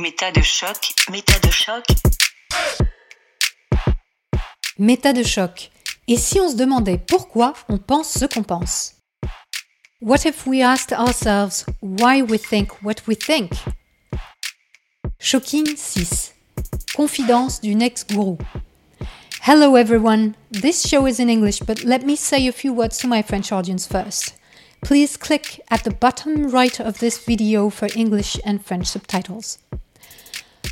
Méta de choc, méta de choc. Méta de choc. Et si on se demandait pourquoi on pense ce qu'on pense? What if we asked ourselves why we think what we think? Shocking 6. Confidence d'une ex-gourou. Hello everyone. This show is in English, but let me say a few words to my French audience first. Please click at the bottom right of this video for English and French subtitles.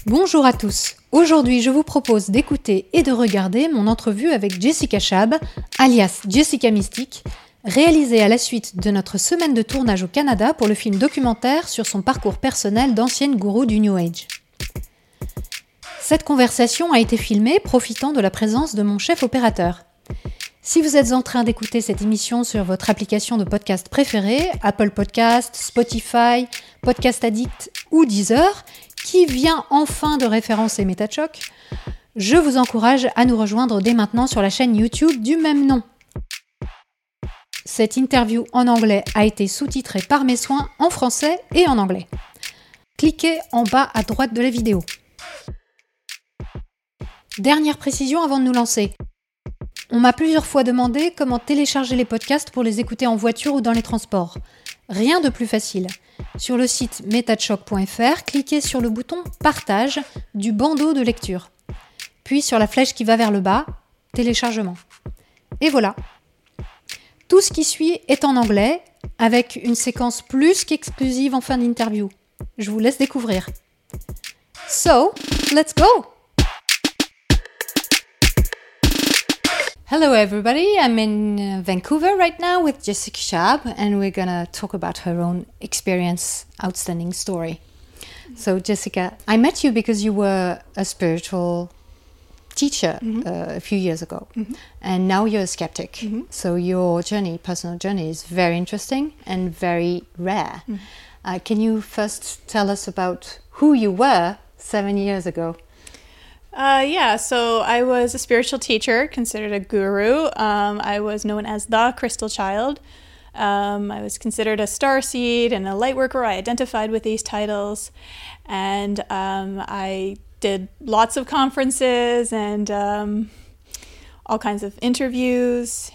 Bonjour à tous. Aujourd'hui, je vous propose d'écouter et de regarder mon entrevue avec Jessica Chab, alias Jessica Mystique, réalisée à la suite de notre semaine de tournage au Canada pour le film documentaire sur son parcours personnel d'ancienne gourou du New Age. Cette conversation a été filmée profitant de la présence de mon chef opérateur. Si vous êtes en train d'écouter cette émission sur votre application de podcast préférée, Apple Podcast, Spotify, Podcast Addict ou Deezer, qui vient enfin de référencer MetaChoc, je vous encourage à nous rejoindre dès maintenant sur la chaîne YouTube du même nom. Cette interview en anglais a été sous-titrée par mes soins en français et en anglais. Cliquez en bas à droite de la vidéo. Dernière précision avant de nous lancer. On m'a plusieurs fois demandé comment télécharger les podcasts pour les écouter en voiture ou dans les transports. Rien de plus facile. Sur le site metachoc.fr, cliquez sur le bouton Partage du bandeau de lecture. Puis sur la flèche qui va vers le bas, Téléchargement. Et voilà. Tout ce qui suit est en anglais, avec une séquence plus qu'exclusive en fin d'interview. Je vous laisse découvrir. So, let's go! Hello, everybody. I'm in uh, Vancouver right now with Jessica Schab, and we're gonna talk about her own experience, outstanding story. So, Jessica, I met you because you were a spiritual teacher uh, a few years ago, and now you're a skeptic. So, your journey, personal journey, is very interesting and very rare. Uh, can you first tell us about who you were seven years ago? Uh, yeah, so I was a spiritual teacher, considered a guru. Um, I was known as the Crystal Child. Um, I was considered a star seed and a light worker. I identified with these titles. And um, I did lots of conferences and um, all kinds of interviews.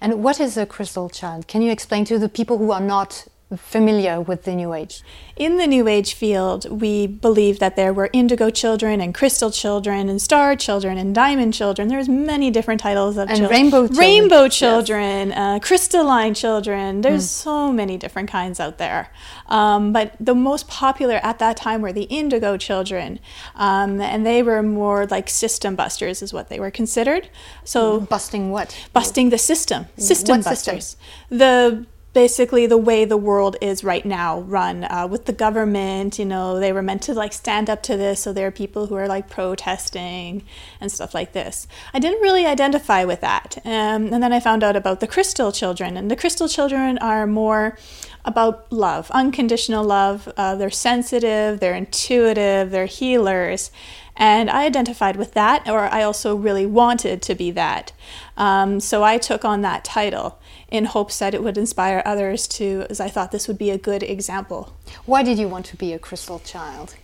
And what is a crystal child? Can you explain to the people who are not familiar with the New Age? In the New Age field, we believe that there were indigo children and crystal children and star children and diamond children. There's many different titles of And chil- rainbow children. rainbow Yes. uh, crystalline children. There's Hmm. so many different kinds out there. Um, but the most popular at that time were the indigo children, um, and they were more like system busters, is what they were considered. So Busting what? busting the system system What system? busters the basically the way the world is right now run uh, with the government you know they were meant to like stand up to this so there are people who are like protesting and stuff like this. I didn't really identify with that um, and then i found out about the crystal children and the crystal children are more about love unconditional love. Uh, they're sensitive they're intuitive they're healers and I identified with that, or I also really wanted to be that. Um, so I took on that title in hopes that it would inspire others to, as I thought this would be a good example. Why did you want to be a crystal child?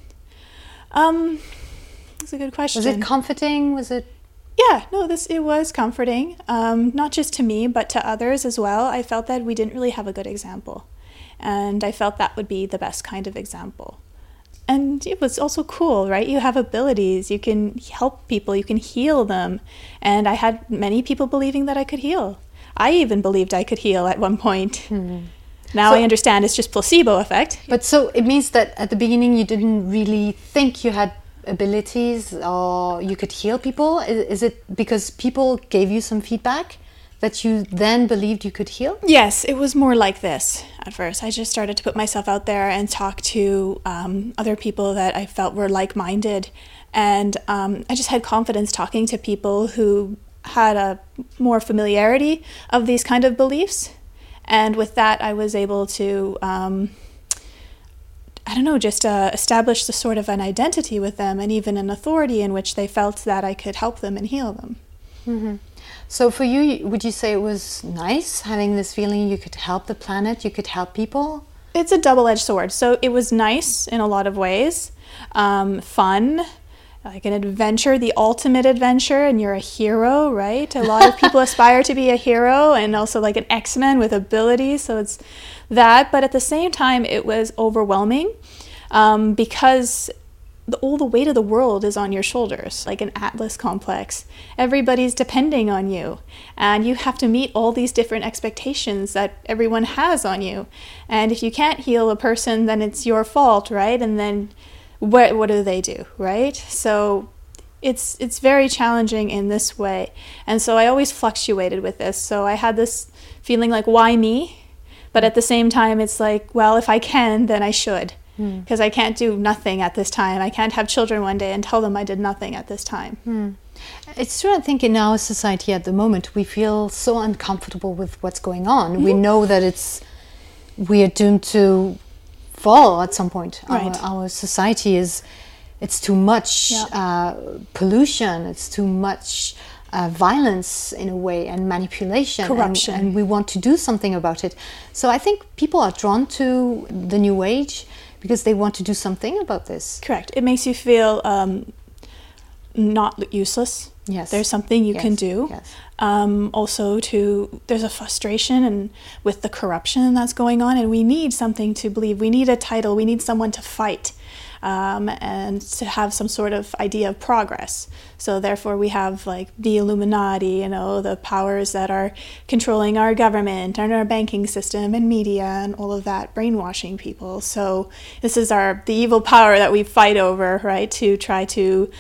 Um, that's a good question. Was it comforting? Was it yeah, no, this it was comforting, um, not just to me, but to others as well. I felt that we didn't really have a good example, and I felt that would be the best kind of example. And it was also cool, right? You have abilities, you can help people, you can heal them, and I had many people believing that I could heal. I even believed I could heal at one point. Now I understand it's just placebo effect. But so it means that at the beginning you didn't really think you had abilities or you could heal people? Is, is it because people gave you some feedback that you then believed you could heal? Yes, it was more like this at first. I just started to put myself out there and talk to um, other people that I felt were like minded. And um, I just had confidence talking to people who had a more familiarity of these kind of beliefs. And with that, I was able to, um, I don't know, just uh, establish the sort of an identity with them and even an authority in which they felt that I could help them and heal them. So for you, would you say it was nice having this feeling you could help the planet, you could help people? it's a double-edged sword. So it was nice in a lot of ways, um, fun, like an adventure, the ultimate adventure, and you're a hero, right? A lot of people aspire to be a hero, and also like an X-Men with abilities. So it's that, but at the same time, it was overwhelming um, because the, all the weight of the world is on your shoulders, like an Atlas complex. Everybody's depending on you, and you have to meet all these different expectations that everyone has on you. And if you can't heal a person, then it's your fault, right? And then what what do they do, right? So it's it's very challenging in this way. And so I always fluctuated with this. So I had this feeling like why me? But at the same time it's like, well, if I can, then I should because hmm. I can't do nothing at this time. I can't have children one day and tell them I did nothing at this time. Hmm. It's true, I think, in our society at the moment, we feel so uncomfortable with what's going on. Mm-hmm. We know that it's we are doomed to fall at some point. Right. Our, our society is it's too much yeah. uh, pollution. It's too much uh, violence in a way and manipulation corruption and, and, we want to do something about it so i think people are drawn to the new age because they want to do something about this. Correct. It makes you feel um, not useless. Yes. There's something you yes. can do. Yes. Um, also, to there's a frustration and with the corruption that's going on, and we need something to believe. We need a title. We need someone to fight um, and to have some sort of idea of progress. So therefore, we have like the Illuminati, you know, the powers that are controlling our government and our banking system and media and all of that, brainwashing people. So this is our the evil power that we fight over, right? To try to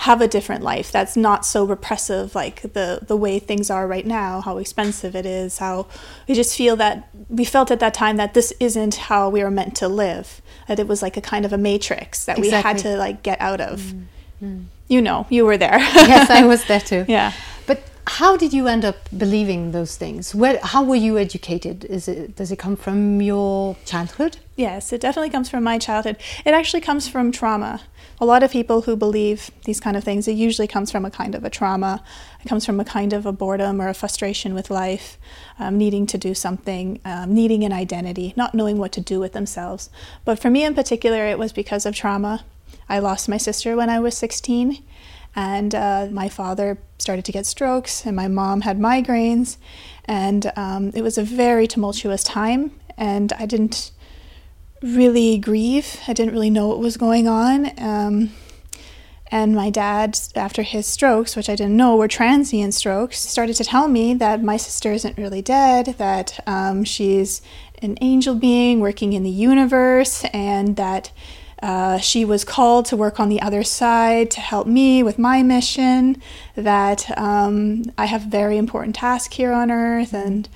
have a different life that's not so repressive like the the way things are right now how expensive it is how we just feel that we felt at that time that this isn't how we were meant to live that it was like a kind of a matrix that exactly. we had to like get out of. Mm. Mm. you know you were there. Yes i was there too. Yeah. But how did you end up believing those things? Where how were you educated? Is it does it come from your childhood yes it definitely comes from my childhood it actually comes from trauma a lot of people who believe these kind of things, it usually comes from a kind of a trauma. It comes from a kind of a boredom or a frustration with life, um, needing to do something, um, needing an identity, not knowing what to do with themselves. But for me in particular, it was because of trauma. I lost my sister when I was 16, and uh, my father started to get strokes, and my mom had migraines, and um, it was a very tumultuous time, and I didn't really grieve. I didn't really know what was going on. Um, and my dad, after his strokes, which I didn't know were transient strokes, started to tell me that my sister isn't really dead, that um, she's an angel being working in the universe, and that uh, she was called to work on the other side to help me with my mission, that um, I have a very important task here on earth, and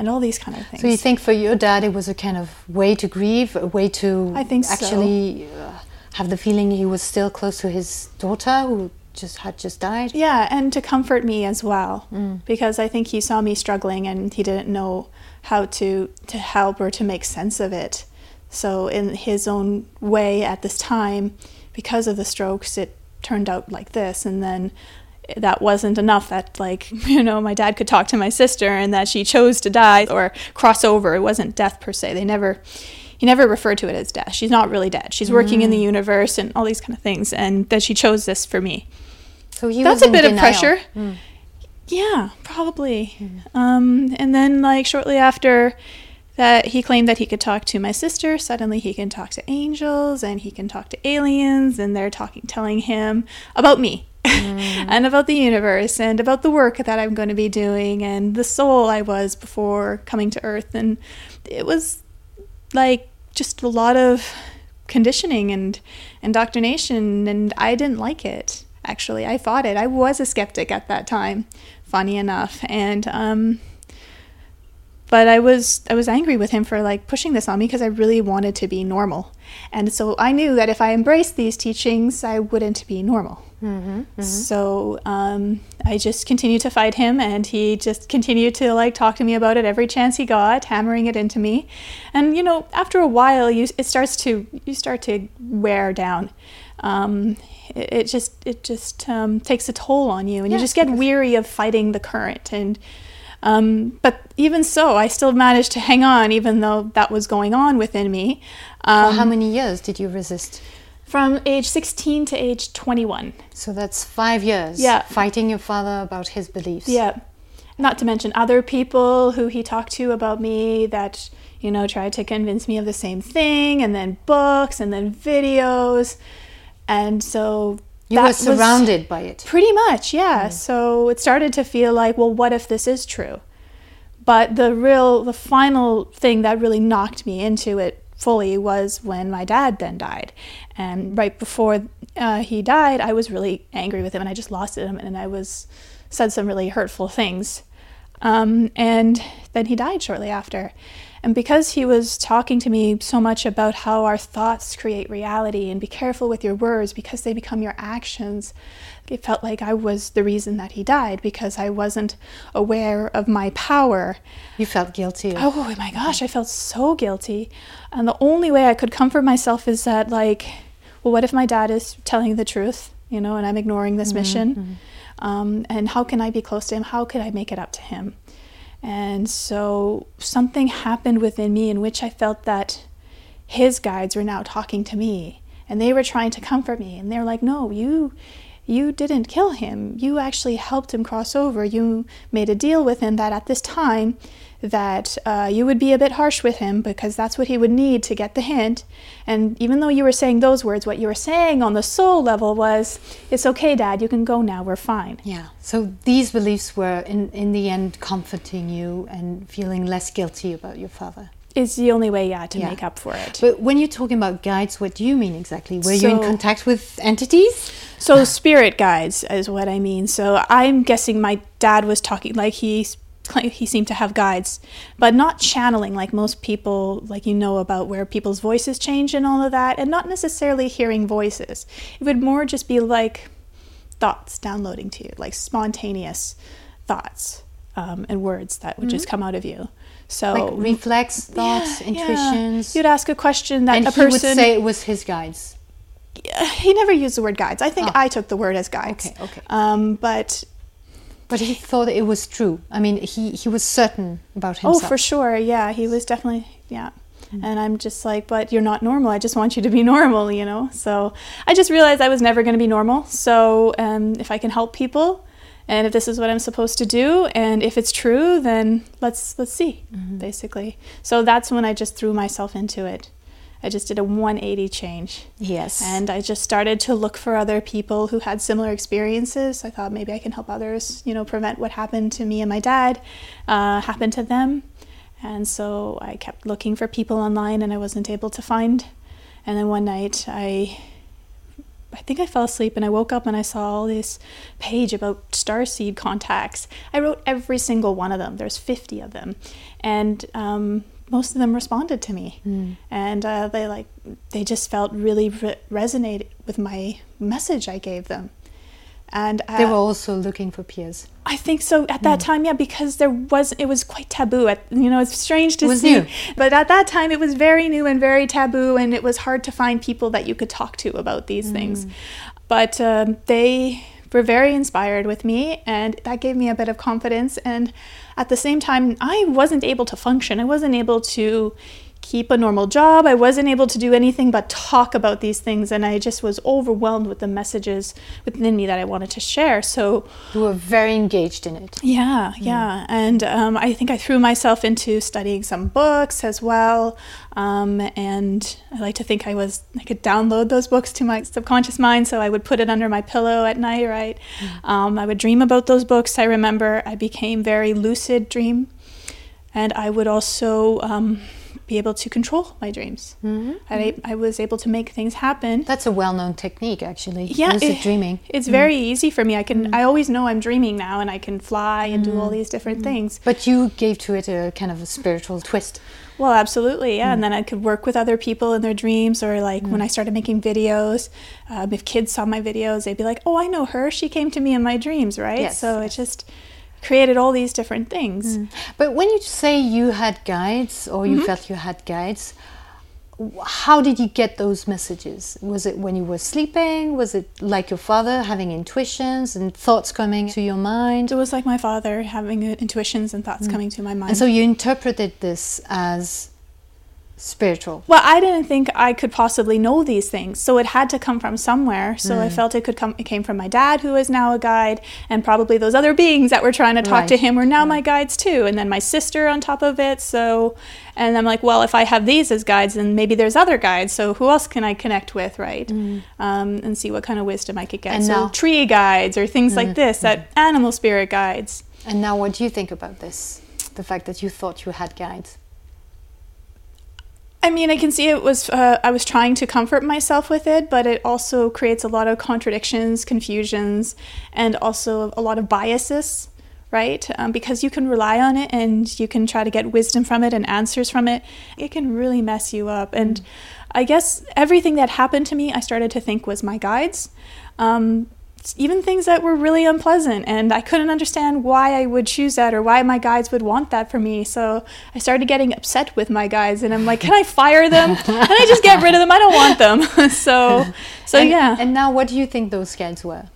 and all these kind of things. So you think for your dad it was a kind of way to grieve, a way to I think actually so. uh, have the feeling he was still close to his daughter who just had just died? Yeah, and to comfort me as well mm. because I think he saw me struggling and he didn't know how to to help or to make sense of it. So in his own way at this time because of the strokes it turned out like this and then that wasn't enough that like you know my dad could talk to my sister and that she chose to die or cross over it wasn't death per se they never he never referred to it as death she's not really dead she's working mm. in the mm. universe and all these kind of things and that she chose this for me so he that's a bit denial. of pressure mm. yeah probably mm. um, and then like shortly after that he claimed that he could talk to my sister suddenly he can talk to angels and he can talk to aliens and they're talking telling him about me mm. and about the universe and about the work that I'm going to be doing and the soul I was before coming to Earth. And it was like just a lot of conditioning and indoctrination, and I didn't like it. Actually, I fought it. I was a skeptic at that time, funny enough, and um, but I was I was angry with him for like pushing this on me because I really wanted to be normal, and so I knew that if I embraced these teachings, I wouldn't be normal. Mm-hmm, mm-hmm. So um, I just continued to fight him, and he just continued to like talk to me about it every chance he got, hammering it into me. And you know, after a while, you it starts to you start to wear down. Um, it, it, just it just um, takes a toll on you, and you just get weary of fighting the current and Um, but even so, I still managed to hang on, even though that was going on within me. For Um, how many years did you resist? From age 16 to age 21. So that's five years. Yeah. Fighting your father about his beliefs. Yeah. Not to mention other people who he talked to about me that, you know, tried to convince me of the same thing, and then books, and then videos. And so You that were was- surrounded by it. Pretty much, yeah. Hmm. So it started to feel like, well, what if this is true? But the real, the final thing that really knocked me into it fully was when my dad then died. And right before uh, he died, I was really angry with him and I just lost him and I was, said some really hurtful things. Um, and then he died shortly after. And because he was talking to me so much about how our thoughts create reality and be careful with your words because they become your actions, it felt like I was the reason that he died because I wasn't aware of my power. You felt guilty. Oh my gosh, I felt so guilty. And the only way I could comfort myself is that, like, well, what if my dad is telling the truth, you know, and I'm ignoring this mission? Um, and how can I be close to him? How could I make it up to him? And so something happened within me in which I felt that his guides were now talking to me and they were trying to comfort me and they were like no you you didn't kill him you actually helped him cross over you made a deal with him that at this time that uh, you would be a bit harsh with him because that's what he would need to get the hint and even though you were saying those words what you were saying on the soul level was it's okay dad you can go now we're fine Yeah. So these beliefs were, in, in the end, comforting you and feeling less guilty about your father. is the only way yeah to Yeah. make up for it But when you're talking about guides, what do you mean exactly? Were you in contact with entities? So spirit guides is what I mean. So I'm guessing my dad was talking like he he seemed to have guides, but not channeling like most people like you know about where people's voices change and all of that, and not necessarily hearing voices. It would more just be like thoughts downloading to you, like spontaneous thoughts um, and words that would just come out of you. So Like reflex thoughts, yeah, intuitions? You'd ask a question that and a he would say it was his guides. he never used the word guides. I think Oh. I took the word as guides. Okay, okay. Um, but But he thought it was true. I mean, he, he was certain about himself. oh, for sure, yeah, he was definitely yeah. And I'm just like, but you're not normal. I just want you to be normal, you know. So I just realized I was never going to be normal. So um, if I can help people, and if this is what I'm supposed to do, and if it's true, then let's let's see, basically. So that's when I just threw myself into it. I just did a 180 change. Yes. And I just started to look for other people who had similar experiences. I thought maybe I can help others, you know, prevent what happened to me and my dad uh, happen to them. And so I kept looking for people online and I wasn't able to find. And then one night I I think I fell asleep and I woke up and I saw all this page about starseed contacts. I wrote every single one of them. There's 50 of them, and um, most of them responded to me, and uh, they like they just felt really re- resonated with my message I gave them, and uh, they were also looking for peers. I think so at that time, yeah, because there was it was quite taboo. At you know, it's strange to It was see, new. but at that time it was very new and very taboo, and it was hard to find people that you could talk to about these things. But um, they were very inspired with me, and that gave me a bit of confidence. And at the same time, I wasn't able to function. I wasn't able to keep a normal job. I wasn't able to do anything but talk about these things, and I just was overwhelmed with the messages within me that I wanted to share. So You were very engaged in it. yeah, yeah. And um, I think I threw myself into studying some books as well. Um, and I like to think I was, I could download those books to my subconscious mind. So I would put it under my pillow at night, right? Um, I would dream about those books. I remember I became very lucid dream. And I would also um, be able to control my dreams. Mm-hmm. I, I was able to make things happen. That's a well-known technique, actually. Yeah, lucid it- dreaming. It's mm-hmm. very easy for me. I can. Mm-hmm. I always know I'm dreaming now, and I can fly and do all mm-hmm. these different things. But you gave to it a kind of a spiritual twist. Well, absolutely, yeah. And mm. then I could work with other people in their dreams, or like when mm. I started making videos, um, if kids saw my videos, they'd be like, "Oh, I know her. She came to me in my dreams, right?" Yes, So it just created all these different things. Mm. But when you say you had guides or you mm-hmm. felt you had guides, how did you get those messages? Was it when you were sleeping? Was it like your father having intuitions and thoughts coming to your mind? It was like my father having uh, intuitions and thoughts mm. coming to my mind. And so you interpreted this as spiritual. Well, I didn't think I could possibly know these things, so it had to come from somewhere. So Mm. I felt it could come. It came from my dad, who is now a guide, and probably those other beings that were trying to talk to him were now my guides too. And then my sister on top of it. So, and I'm like, well, if I have these as guides, then maybe there's other guides. So who else can I connect with, right? Um, and see what kind of wisdom I could get. Mm. And so now- tree guides or things like this, that animal spirit guides. And now, what do you think about this? The fact that you thought you had guides. I mean, I can see it was, uh, I was trying to comfort myself with it, but it also creates a lot of contradictions, confusions, and also a lot of biases, right? Um, because you can rely on it and you can try to get wisdom from it and answers from it. It can really mess you up. And I guess everything that happened to me, I started to think was my guides. Um, even things that were really unpleasant and i couldn't understand why i would choose that or why my guides would want that for me. So i started getting upset with my guides and i'm like can i fire them? Can i just get rid of them? I don't want them. So so and, yeah. And now, what do you think those guides were?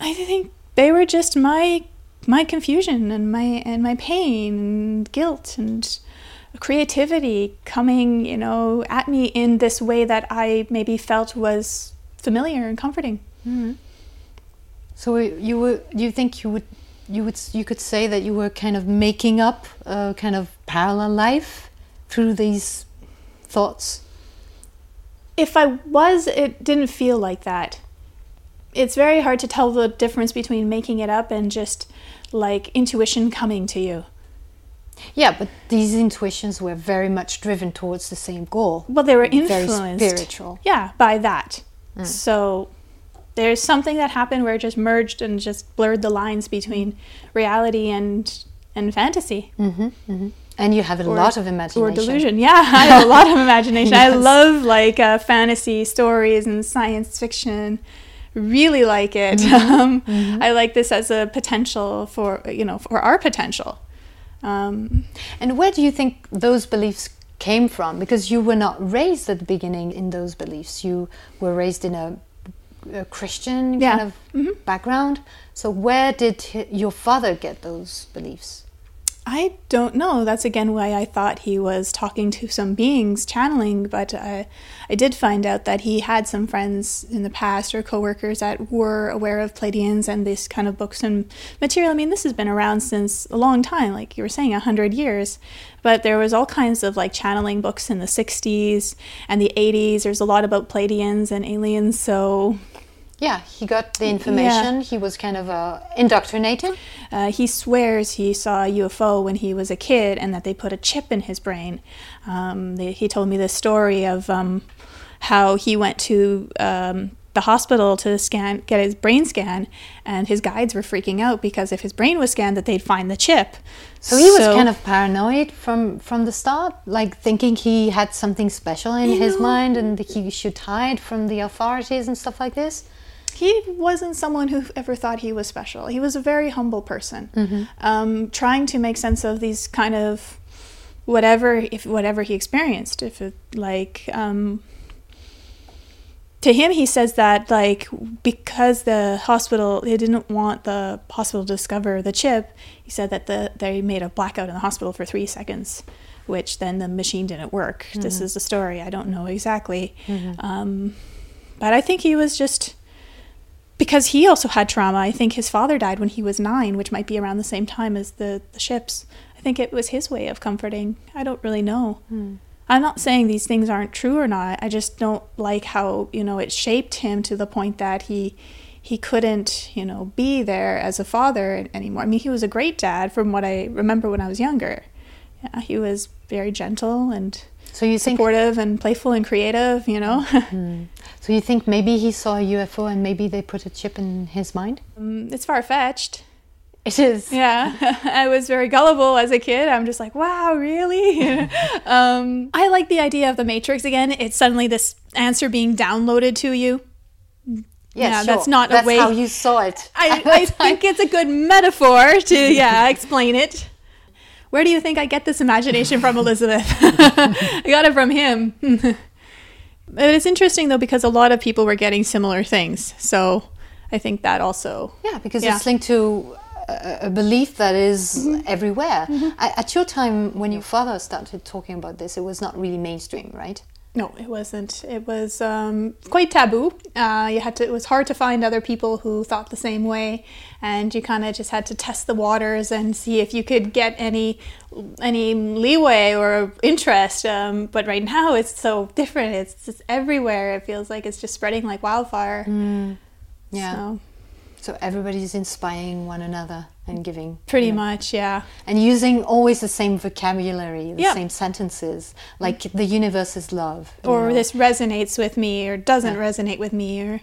i think they were just my my confusion and my and my pain and guilt and creativity coming you know at me in this way that i maybe felt was familiar and comforting mm-hmm. So uh, you were. You think you would. You would. You could say that you were kind of making up a kind of parallel life through these thoughts. if I was, it didn't feel like that. It's very hard to tell the difference between making it up and just like intuition coming to you. Yeah, but these intuitions were very much driven towards the same goal. Well, they were influenced, Very spiritual. Yeah, by that. So there's something that happened where it just merged and just blurred the lines between reality and and fantasy And you have a Or- lot of imagination. or delusion. Yeah, I have a lot of imagination. I love like uh, fantasy stories and science fiction. Really like it. Um, I like this as a potential for you know for our potential. Um, And where do you think those beliefs came from? Because you were not raised at the beginning in those beliefs. You were raised in a, a Christian Yeah. kind of mm-hmm. background. So where did your father get those beliefs? I don't know. That's again why I thought he was talking to some beings, channeling. But I, I did find out that he had some friends in the past or coworkers that were aware of Pleiadians and this kind of books and material. I mean, this has been around since a long time, like you were saying, a hundred years. But there was all kinds of like channeling books in the '60s and the '80s. There's a lot about Pleiadians and aliens. So Yeah, he got the information. He was kind of uh, indoctrinated. Uh, he swears he saw a UFO when he was a kid and that they put a chip in his brain. Um, they, he told me this story of um, how he went to um, the hospital to scan, get his brain scan, and his guides were freaking out because if his brain was scanned, that they'd find the chip. So he was kind of paranoid from from the start, like thinking he had something special in his know- mind and that he should hide from the authorities and stuff like this. He wasn't someone who ever thought he was special. He was a very humble person, um, trying to make sense of these kind of whatever if whatever he experienced. If it like um, to him, he says that like because the hospital they didn't want the hospital to discover the chip. He said that the they made a blackout in the hospital for three seconds. Which then the machine didn't work. This is the story. I don't know exactly, um, but I think he was just because he also had trauma. I think his father died when he was nine, which might be around the same time as the, the ships. I think it was his way of comforting. I don't really know. Hmm. I'm not saying these things aren't true or not. I just don't like how, you know, it shaped him to the point that he he couldn't, you know, be there as a father anymore. I mean, he was a great dad from what I remember when I was younger. Yeah, he was very gentle and So you think supportive and playful and creative, you know. Hmm. Hmm. So you think maybe he saw a UFO and maybe they put a chip in his mind? Um, it's far fetched. It is. Yeah, I was very gullible as a kid. I'm just like, wow, really? um, I like the idea of the Matrix again. It's suddenly this answer being downloaded to you. Yeah, Yeah, sure. that's not a That's way- how you saw it. I, I think it's a good metaphor to, yeah, explain it. where do you think I get this imagination from, Elizabeth? I got it from him. But it's interesting though because a lot of people were getting similar things. So I think that also. Yeah, because Yeah. it's linked to a, a belief that is Mm-hmm. everywhere. A- At your time, when your father started talking about this, it was not really mainstream, right? No, it wasn't. It was um, quite taboo. Uh, you had to. It was hard to find other people who thought the same way, and you kind of just had to test the waters and see if you could get any any leeway or interest. Um, but right now, it's so different. It's just everywhere. It feels like it's just spreading like wildfire. Yeah. So, So everybody's inspiring one another and giving. pretty you know, much, yeah. And using always the same vocabulary, the Yeah. same sentences, like the universe is love. Or know. this resonates with me, or doesn't Yeah. resonate with me, or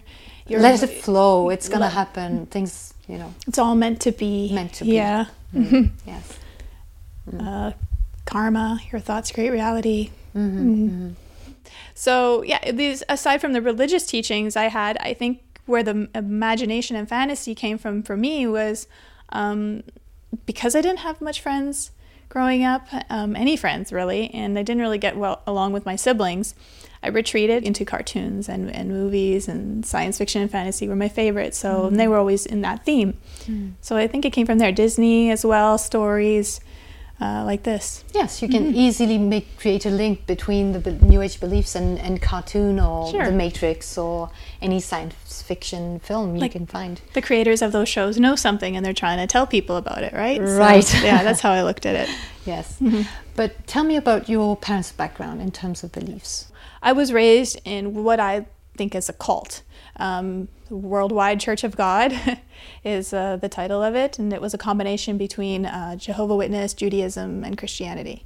you're, Let it flow. It's gonna happen. Things, you know, it's all meant to be. meant to be. Yeah. Mm, yes. uh, karma, your thoughts create reality. Mm-hmm, Mhm. So yeah, these aside from the religious teachings I had, I think where the imagination and fantasy came from for me was um, because I didn't have much friends growing up, um, any friends really, and I didn't really get well along with my siblings. I retreated into cartoons and, and movies and science fiction and fantasy were my favorites. So and they were always in that theme. So I think it came from there. Disney as well, stories uh, like this. Yes, you can Mm-hmm. easily make create a link between the be- New Age beliefs and, and cartoon or Sure. the Matrix or any science fiction film you Like- can find. the creators of those shows know something and they're trying to tell people about it, right? So, Right. yeah, that's how I looked at it. Yes. Mm-hmm. But tell me about your parents' background in terms of beliefs. I was raised in what I think is a cult. Um, Worldwide Church of God is uh, the title of it, and it was a combination between uh, Jehovah Witness, Judaism, and Christianity.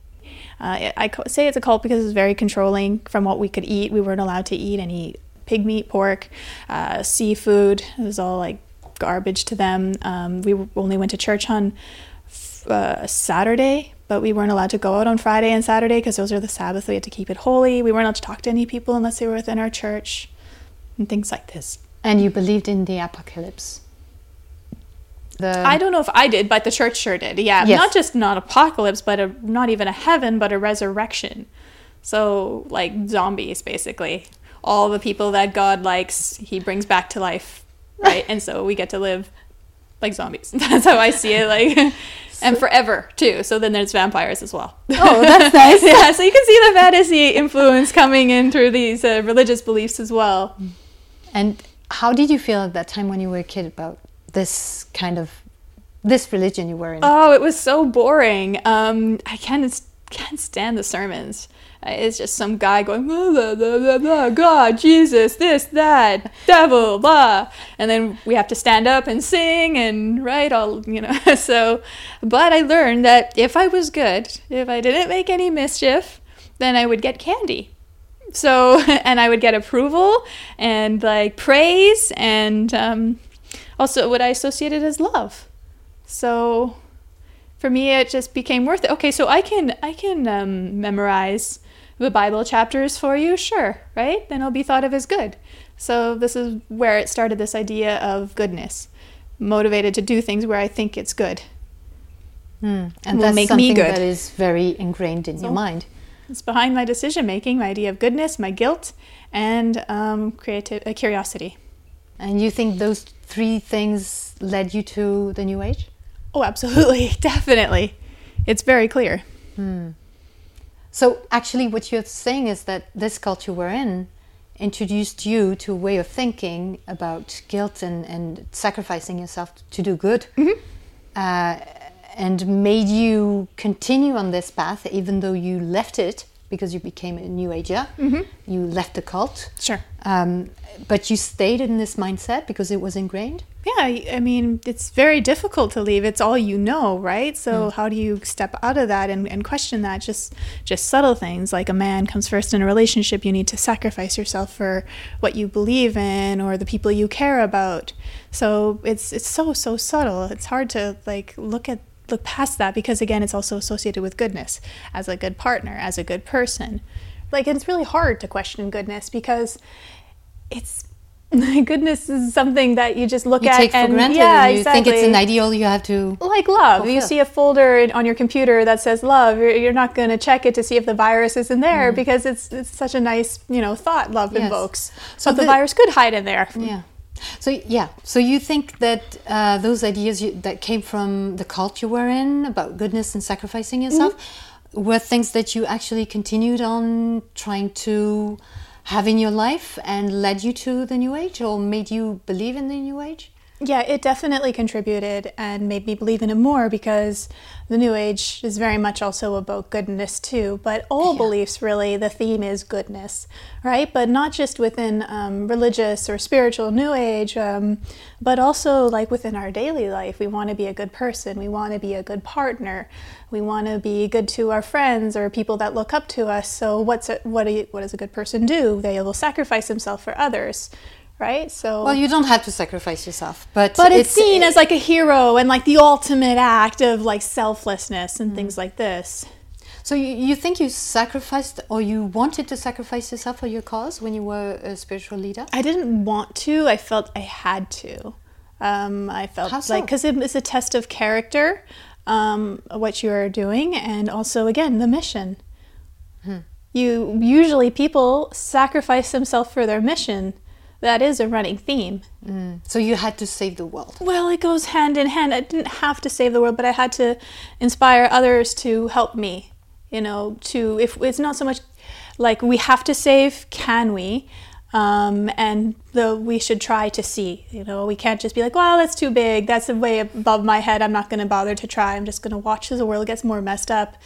Uh, I say it's a cult because it's very controlling from what we could eat. We weren't allowed to eat any pig meat, pork, uh, seafood. It was all like garbage to them. Um, we only went to church on uh, Saturday, but we weren't allowed to go out on Friday and Saturday because those are the Sabbath. We had to keep it holy. We weren't allowed to talk to any people unless they were within our church and things like this. And you believed in the apocalypse. The, I don't know if I did, but the church sure did. Yeah, Yes. not just not apocalypse, but a, not even a heaven, but a resurrection. So like zombies, basically. All the people that God likes, He brings back to life, right? and so we get to live like zombies. That's how I see it. Like, and forever too. So then there's vampires as well. Oh, that's nice. yeah, so you can see the fantasy influence coming in through these uh, religious beliefs as well. And how did you feel at that time when you were a kid about this kind of this religion you were in? Oh, it was so boring. Um, I can't can't stand the sermons. Uh, It's just some guy going blah, blah, blah, blah, blah, God, Jesus, this, that, devil, blah, and then we have to stand up and sing and write all you know. so, but I learned that if I was good, if I didn't make any mischief, then I would get candy. So, and I would get approval and like praise and um, also what I associated as love. So for me it just became worth it. Okay, so I can I can um, memorize the Bible chapters for you, sure, right? Then I'll be thought of as good. So this is where it started this idea of goodness, motivated to do things where I think it's good. Hmm. And will that's make me something good. that is very ingrained in your mind. It's behind my decision making, my idea of goodness, my guilt, and um, creative uh, curiosity. And you think those three things led you to the New Age? Oh, absolutely, definitely. It's very clear. Hmm. So actually, what you're saying is that this culture we're in introduced you to a way of thinking about guilt and, and sacrificing yourself to do good, uh, and made you continue on this path, even though you left it because you became a New Ager. You left the cult, Sure. um, but you stayed in this mindset because it was ingrained. Yeah, I I mean, it's very difficult to leave. It's all you know, right? So Mm. how do you step out of that and, and question that? Just just subtle things like a man comes first in a relationship. You need to sacrifice yourself for what you believe in or the people you care about. So it's it's so so subtle. It's hard to like look at look past that because again, it's also associated with goodness as a good partner, as a good person. Like it's really hard to question goodness because it's goodness is something that you just look You at take for and granted yeah, and you think it's an ideal you have to. like love. You see a folder on your computer that says love, you're, you're not going to check it to see if the virus is in there because it's it's such a nice you know thought love Mm. Yes. invokes. So So the, the- virus could hide in there. Yeah. So yeah, so you think that uh, those ideas you, that came from the cult you were in about goodness and sacrificing yourself were things that you actually continued on trying to have in your life and led you to the new age or made you believe in the new age? Yeah, it definitely contributed and made me believe in it more because the New Age is very much also about goodness too. But all Yeah. beliefs really, the theme is goodness, right? But not just within um, religious or spiritual New Age, um, but also like within our daily life. We want to be a good person, we want to be a good partner, we want to be good to our friends or people that look up to us. So, what's a, what, do you, what does a good person do? They will sacrifice himself for others. Right, so Well, you don't have to sacrifice yourself, but but it's, seen as like a hero and like the ultimate act of like selflessness and things like this. So you, you think you sacrificed or you wanted to sacrifice yourself for your cause when you were a spiritual leader? I didn't want to. I felt I had to. Um, I felt How so? like because it's a test of character, um, what you are doing, and also again the mission. Hmm. You usually people sacrifice themselves for their mission. That is a running theme. So you had to save the world. Well, it goes hand in hand. I didn't have to save the world, but I had to inspire others to help me. You know, to if it's not so much like we have to save, can we? Um, and the we should try to see. You know, we can't just be like, well, that's too big. That's way above my head. I'm not going to bother to try. I'm just going to watch as the world gets more messed up,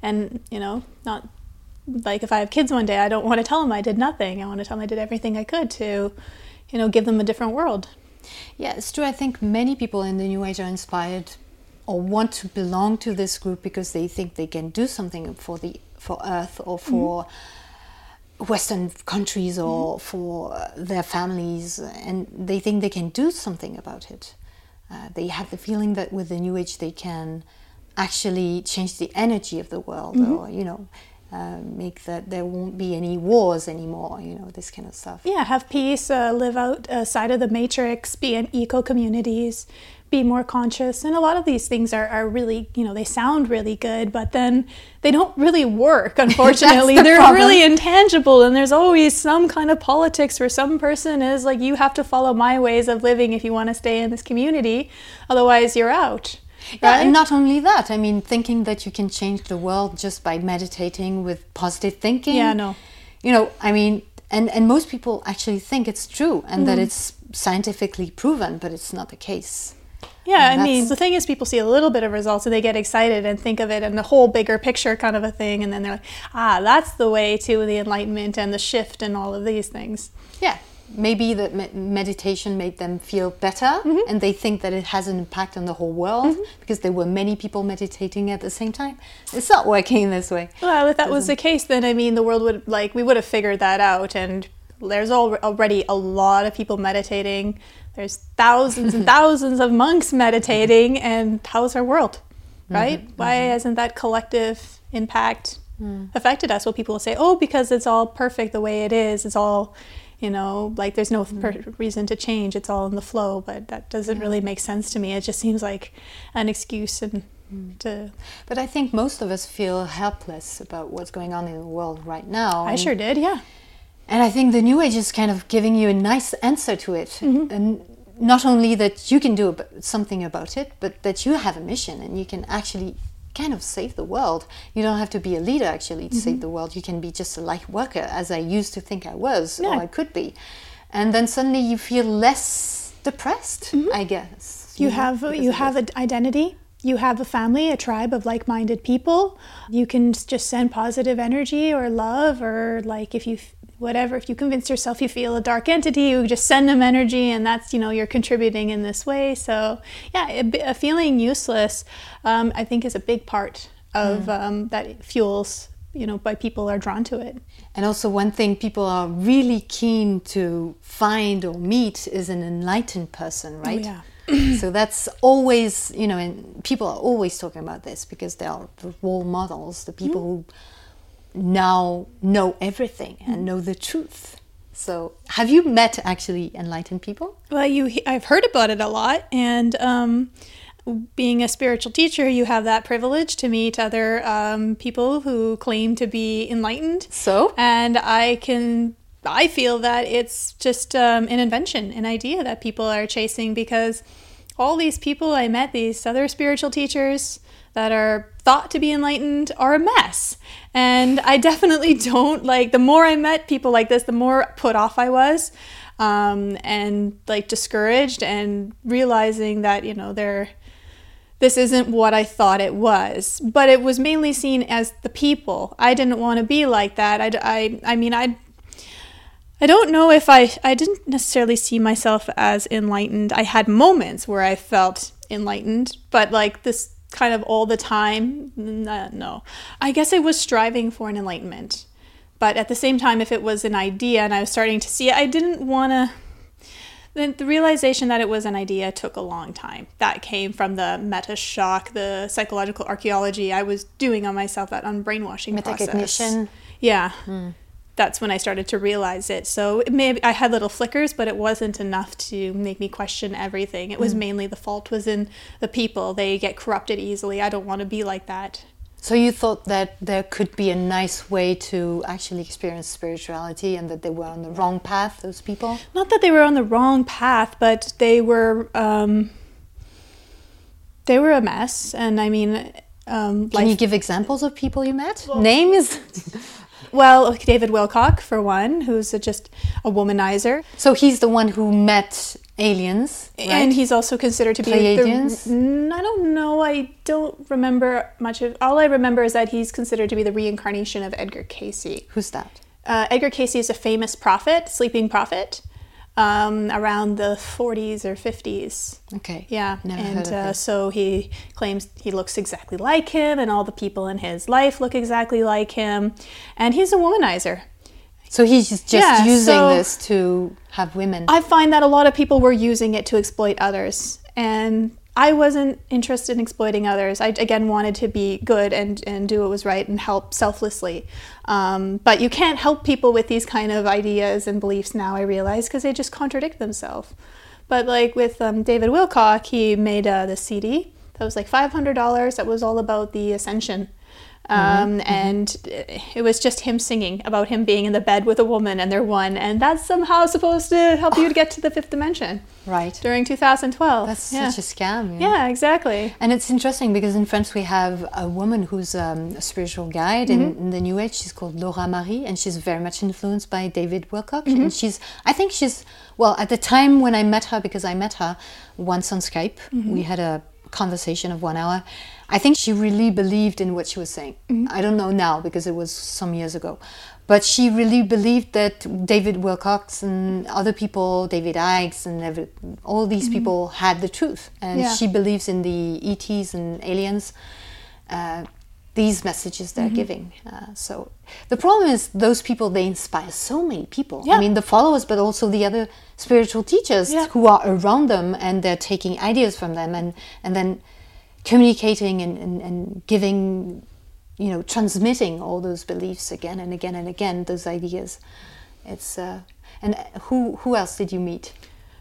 and you know, not like if I have kids one day, I don't want to tell them I did nothing. I want to tell them I did everything I could to, you know, give them a different world. Yeah, it's true. I think many people in the New Age are inspired or want to belong to this group because they think they can do something for the for Earth or for Western countries or for uh, their families, and they think they can do something about it. Uh, they have the feeling that with the New Age they can actually change the energy of the world, or you know. Uh, make that there won't be any wars anymore, you know, this kind of stuff. yeah, have peace, uh, live out uh, side of the matrix, be in eco communities, be more conscious. And a lot of these things are, are really, you know, they sound really good, but then they don't really work, unfortunately. the They're problem. really intangible, and there's always some kind of politics where some person is like, you have to follow my ways of living if you want to stay in this community, otherwise, you're out. Yeah, right? and not only that, I mean, thinking that you can change the world just by meditating with positive thinking. Yeah, no. You know, I mean, and, and most people actually think it's true and Mm. that it's scientifically proven, but it's not the case. Yeah, And I mean, the thing is, people see a little bit of results and they get excited and think of it in the whole bigger picture kind of a thing. And then they're like, ah, that's the way to the enlightenment and the shift and all of these things. Yeah. Maybe that me- meditation made them feel better Mm-hmm. and they think that it has an impact on the whole world mm-hmm. because there were many people meditating at the same time. It's not working this way. Well, if that was the case, then I mean, the world would, like, we would have figured that out. And there's al- already a lot of people meditating. There's thousands and thousands of monks meditating. Mm-hmm. And how's our world? Mm-hmm. Right? Why hasn't that collective impact mm. affected us? Well, people will say, oh, because it's all perfect the way it is. It's all, you know, like there's no per- reason to change. It's all in the flow. But that doesn't really make sense to me. It just seems like an excuse and to. But I think most of us feel helpless about what's going on in the world right now. I sure did, yeah. And I think the New Age is kind of giving you a nice answer to it. Mm-hmm. And not only that you can do something about it, but that you have a mission and you can actually kind of save the world. You don't have to be a leader actually to Mm-hmm. save the world. You can be just a light worker, as I used to think I was Yeah. or I could be. And then suddenly you feel less depressed, I guess. Mm-hmm. you know, have because you have an identity you have a family a tribe of like-minded people you can just send positive energy or love or like if you whatever if you convince yourself you feel a dark entity you just send them energy and that's you know you're contributing in this way so yeah a, a feeling useless um, i think is a big part of um, that fuels you know why people are drawn to it And also, one thing people are really keen to find or meet is an enlightened person, right? yeah. so that's always, you know, and people are always talking about this because they are the role models, the people who now know everything and know the truth. So, have you met actually enlightened people? Well, you I've heard about it a lot, and um, being a spiritual teacher, you have that privilege to meet other um, people who claim to be enlightened. So? and I can. I feel that it's just um, an invention, an idea that people are chasing because all these people I met, these other spiritual teachers that are thought to be enlightened, are a mess. And I definitely don't like, the more I met people like this, the more put off I was um, and like discouraged and realizing that, you know, they're this isn't what I thought it was. But it was mainly seen as the people. I didn't want to be like that. I, I, I mean, I, I don't know if I, I didn't necessarily see myself as enlightened. I had moments where I felt enlightened, but like this kind of all the time, uh, no. I guess I was striving for an enlightenment. But at the same time, if it was an idea and I was starting to see it, I didn't want to the, the realization that it was an idea took a long time. That came from the meta shock, the psychological archaeology I was doing on myself, that unbrainwashing process. Metacognition. Yeah. Hmm. That's when I started to realize it. So maybe I had little flickers, but it wasn't enough to make me question everything. It was mainly the fault was in the people. They get corrupted easily. I don't want to be like that. So, you thought that there could be a nice way to actually experience spirituality and that they were on the wrong path, those people? Not that they were on the wrong path, but they were um, they were a mess. And I mean, um, Can life- you give examples of people you met? Names? Well, David Wilcock, for one, who's a, just a womanizer. so, he's the one who met aliens, right? And he's also considered to be Pleiadians? the. Mm, I don't know. I don't remember much of. All I remember is that he's considered to be the reincarnation of Edgar Cayce. Who's that? Uh, Edgar Cayce is a famous prophet, sleeping prophet, um, around the 40s or 50s. Okay. Yeah, Never and heard of uh, him. so he claims he looks exactly like him, and all the people in his life look exactly like him, and he's a womanizer. So, he's just, just Yeah, using so- this to have women. I find that a lot of people were using it to exploit others, and I wasn't interested in exploiting others. I again wanted to be good and and do what was right and help selflessly. Um, but you can't help people with these kind of ideas and beliefs now. I realize because they just contradict themselves. But like with um, David Wilcock, he made uh, this CD that was like five hundred dollars. That was all about the ascension. Mm-hmm. Um, mm-hmm. and it was just him singing about him being in the bed with a woman and they're one, and that's somehow supposed to help you to get to the fifth dimension right. during 2012. That's yeah. such a scam. yeah, exactly. And it's interesting because in France we have a woman who's um, a spiritual guide in, mm-hmm. in the New Age. She's called Laura Marie, and she's very much influenced by David Wilcock. And she's, I think she's, well, at the time when I met her, because I met her once on Skype, we had a conversation of one hour. I think she really believed in what she was saying. I don't know now because it was some years ago. But she really believed that David Wilcock and other people, David Icke and every, all these people had the truth. And Yeah. she believes in the ETs and aliens, uh, these messages they're giving. Uh, so the problem is those people they inspire so many people. Yeah. I mean the followers, but also the other spiritual teachers Yeah. who are around them and they're taking ideas from them and and then communicating and, and, and giving, you know, transmitting all those beliefs again and again and again those ideas. It's uh, and who who else did you meet?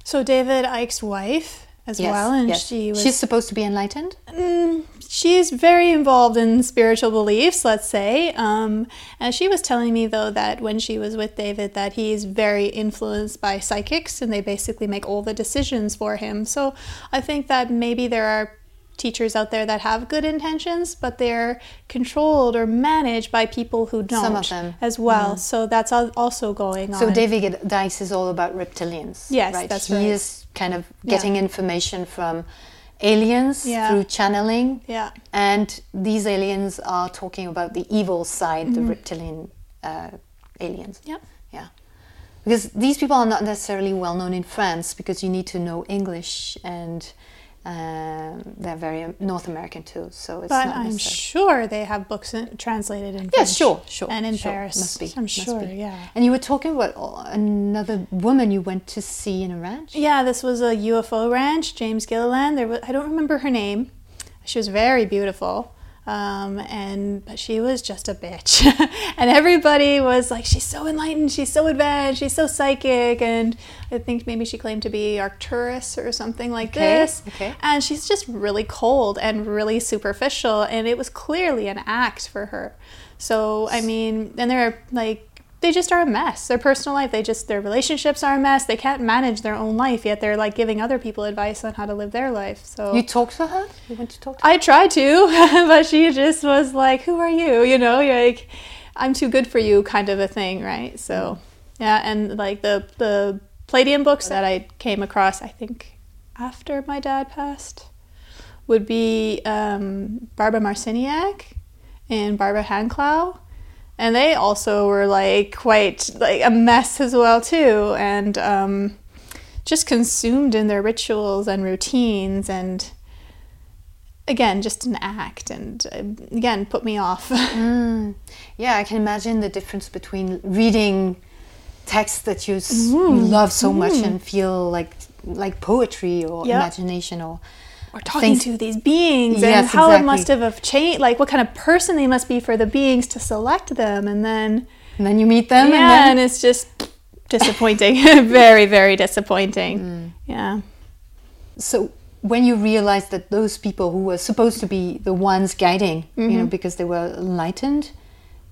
So David Icke's wife as well, and yes. she was she's supposed to be enlightened. Mm, she's very involved in spiritual beliefs, let's say. Um, and she was telling me though that when she was with David, that he's very influenced by psychics, and they basically make all the decisions for him. So I think that maybe there are teachers out there that have good intentions, but they're controlled or managed by people who don't Some of them. as well. So that's also going So on. So David Icke's is all about reptilians. Yes, right? that's he right. is kind of Yeah. getting information from aliens Yeah. through channeling. Yeah. And these aliens are talking about the evil side, Mm-hmm. the reptilian uh, aliens. Yep. Yeah. Because these people are not necessarily well known in France because you need to know English and um, they're very North American too. So it's But not I'm sure they have books in, translated in Yes, French. sure, sure. And in sure. Paris. Must be. I'm sure, be. yeah. And you were talking about another woman you went to see in a ranch? Yeah, this was a UFO ranch, James Gilliland. There was, I don't remember her name. She was very beautiful. Um, and but she was just a bitch, and everybody was like, "She's so enlightened, she's so advanced, she's so psychic," and I think maybe she claimed to be Arcturus or something like Okay, this. okay. And she's just really cold and really superficial, and it was clearly an act for her. So I mean, and there are like they just are a mess. Their personal life, they just their relationships are a mess. They can't manage their own life yet. They're like giving other people advice on how to live their life. So You talked to her? You went to talk to her? I tried to, but she just was like, "Who are you?" You know, you're like, "I'm too good for you," kind of a thing, right? So, yeah, and like the the Pleiadian books that I came across, I think after my dad passed, would be um, Barbara Marciniak and Barbara Hand Clow, and they also were like quite like a mess as well too, and um, just consumed in their rituals and routines and again just an act and uh, again put me off Mm. Yeah, I can imagine the difference between reading texts that you, you love so much and feel like like poetry or Yeah. imagination or or talking things- to these beings and Yes, how it must have changed like what kind of person they must be for the beings to select them and then and then you meet them yeah and and then it's just disappointing very very disappointing Mm. yeah so when you realize that those people who were supposed to be the ones guiding, you Mm-hmm. know, because they were enlightened,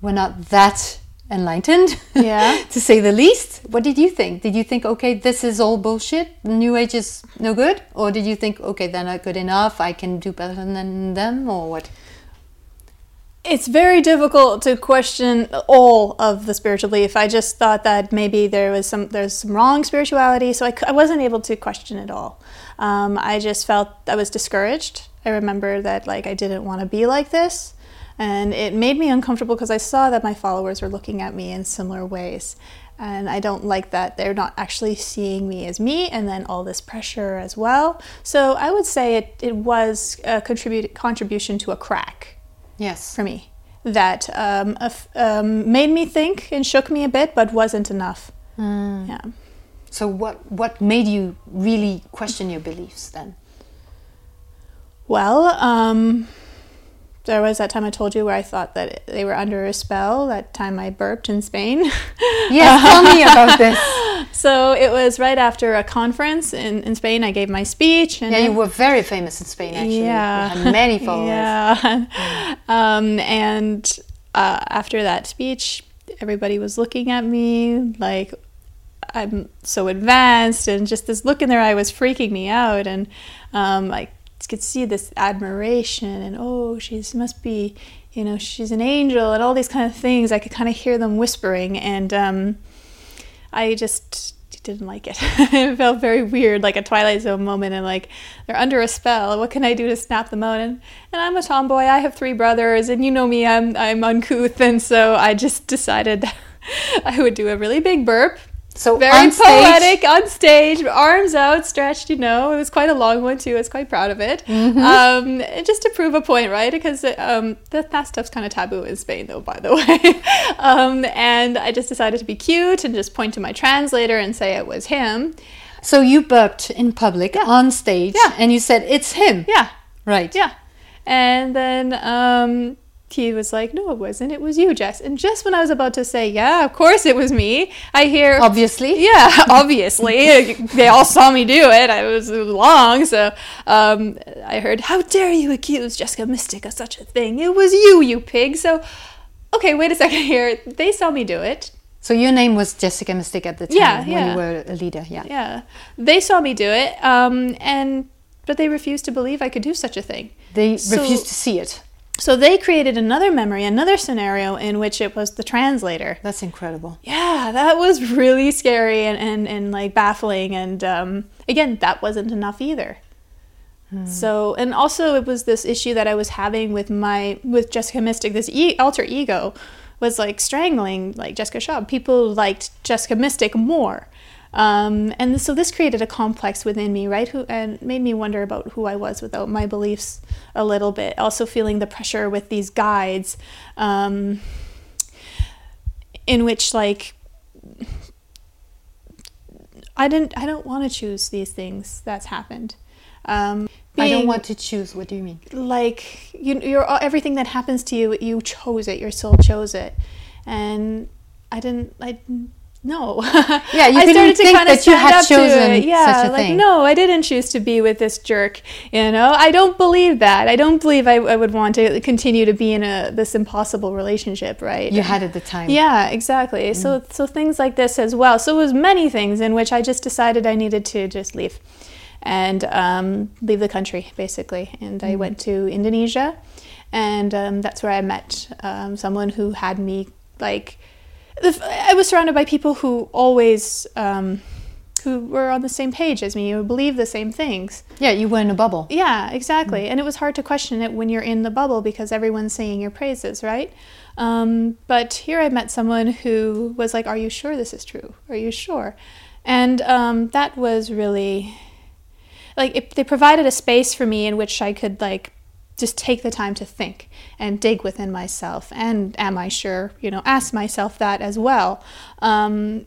were not that enlightened, Yeah. to say the least. What did you think? Did you think, okay, this is all bullshit, New Age is no good, or did you think, okay, they're not good enough, I can do better than them, or what? it's very difficult to question all of the spiritual belief. I just thought that maybe there was some there's some wrong spirituality, so I wasn't able to question it all. Um, I just felt I was discouraged. I remember that like I didn't want to be like this, and it made me uncomfortable because I saw that my followers were looking at me in similar ways. And I don't like that they're not actually seeing me as me, and then all this pressure as well. So I would say it, it was a contribute, contribution to a crack Yes. for me that um, um, made me think and shook me a bit, but wasn't enough. Yeah. So what what made you really question your beliefs then? Well, um, there was that time I told you where I thought that they were under a spell. That time I burped in Spain. Yes, tell me about this. so it was right after a conference in, in Spain. I gave my speech. And Yeah, you were very famous in Spain actually. Yeah. You had many followers. Yeah. um, and uh, after that speech, everybody was looking at me like I'm so advanced, and just this look in their eye was freaking me out. And um, I could see this admiration, and oh, she must be, you know, she's an angel, and all these kind of things. I could kind of hear them whispering, and um, I just didn't like it. it felt very weird, like a Twilight Zone moment, and like they're under a spell. What can I do to snap them out? And and I'm a tomboy. I have three brothers, and you know me. I'm I'm uncouth, and so I just decided I would do a really big burp. So Very on stage- poetic on stage, arms outstretched. You know, it was quite a long one too. I was quite proud of it, Mm-hmm. um, and just to prove a point, right? Because um, that, that stuff's kind of taboo in Spain, though, by the way. um, and I just decided to be cute and just point to my translator and say it was him. So you burped in public on stage, Yeah. and you said it's him. Yeah, Right. yeah. And then he was like, "No, it wasn't. It was you, Jess." And just when I was about to say, "Yeah, of course it was me," I hear Obviously. Yeah, obviously. they all saw me do it. I was long, so um, I heard, How dare you accuse Jessica Mystic of such a thing? It was you, you pig. So, okay, wait a second here. They saw me do it. So your name was Jessica Mystic at the time Yeah, when yeah. you were a leader. Yeah. Yeah. They saw me do it, um, and but they refused to believe I could do such a thing. They So- refused to see it. So they created another memory, another scenario in which it was the translator. That's incredible. yeah, that was really scary and, and, and like baffling. And um, again, that wasn't enough either. So, and also it was this issue that I was having with my, with Jessica Mystic, this e- alter ego was like strangling like Jessica Schab. People liked Jessica Mystic more. Um, and so this created a complex within me, right? Who and made me wonder about who I was without my beliefs a little bit. Also feeling the pressure with these guides, um, in which like I didn't I don't want to choose these things that's happened. Um, I don't want to choose. What do you mean? like you, you're everything that happens to you. You chose it. Your soul chose it, and I didn't. I didn't- no. Yeah, you I didn't think kinda that you had up to chosen it. Yeah, such a like thing. no, I didn't choose to be with this jerk. You know, I don't believe that. I don't believe I, I would want to continue to be in a this impossible relationship, right? You had at the time. Yeah, exactly. So so things like this as well. So it was many things in which I just decided I needed to just leave and um, leave the country basically. And I went to Indonesia, and um, that's where I met um, someone who had me like. I was surrounded by people who always. Um, who were on the same page as me, who believed the same things. Yeah, you were in a bubble. Yeah, exactly. And it was hard to question it when you're in the bubble because everyone's singing your praises, right? Um, but here I met someone who was like, Are you sure this is true? Are you sure? And um, that was really like it, they provided a space for me in which I could like just take the time to think and dig within myself. And am I sure you know ask myself that as well um,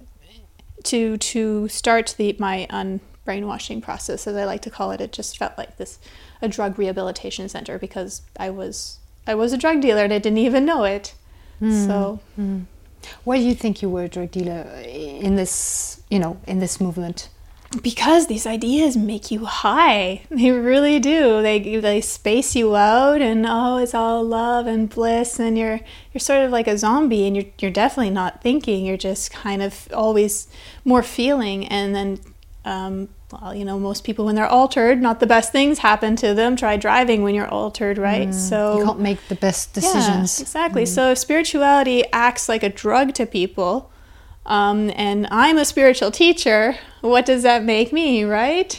to to start the my unbrainwashing process as I like to call it. It just felt like this a drug rehabilitation center because I was I was a drug dealer and I didn't even know it. So Why do you think you were a drug dealer in this, you know, in this movement? Because these ideas make you high. They really do. They they space you out and oh it's all love and bliss and you're you're sort of like a zombie and you're you're definitely not thinking. You're just kind of always more feeling and then um, well you know most people when they're altered not the best things happen to them. Try driving when you're altered right? So You can't make the best yeah, decisions. exactly. So if spirituality acts like a drug to people, um, and I'm a spiritual teacher, what does that make me, right?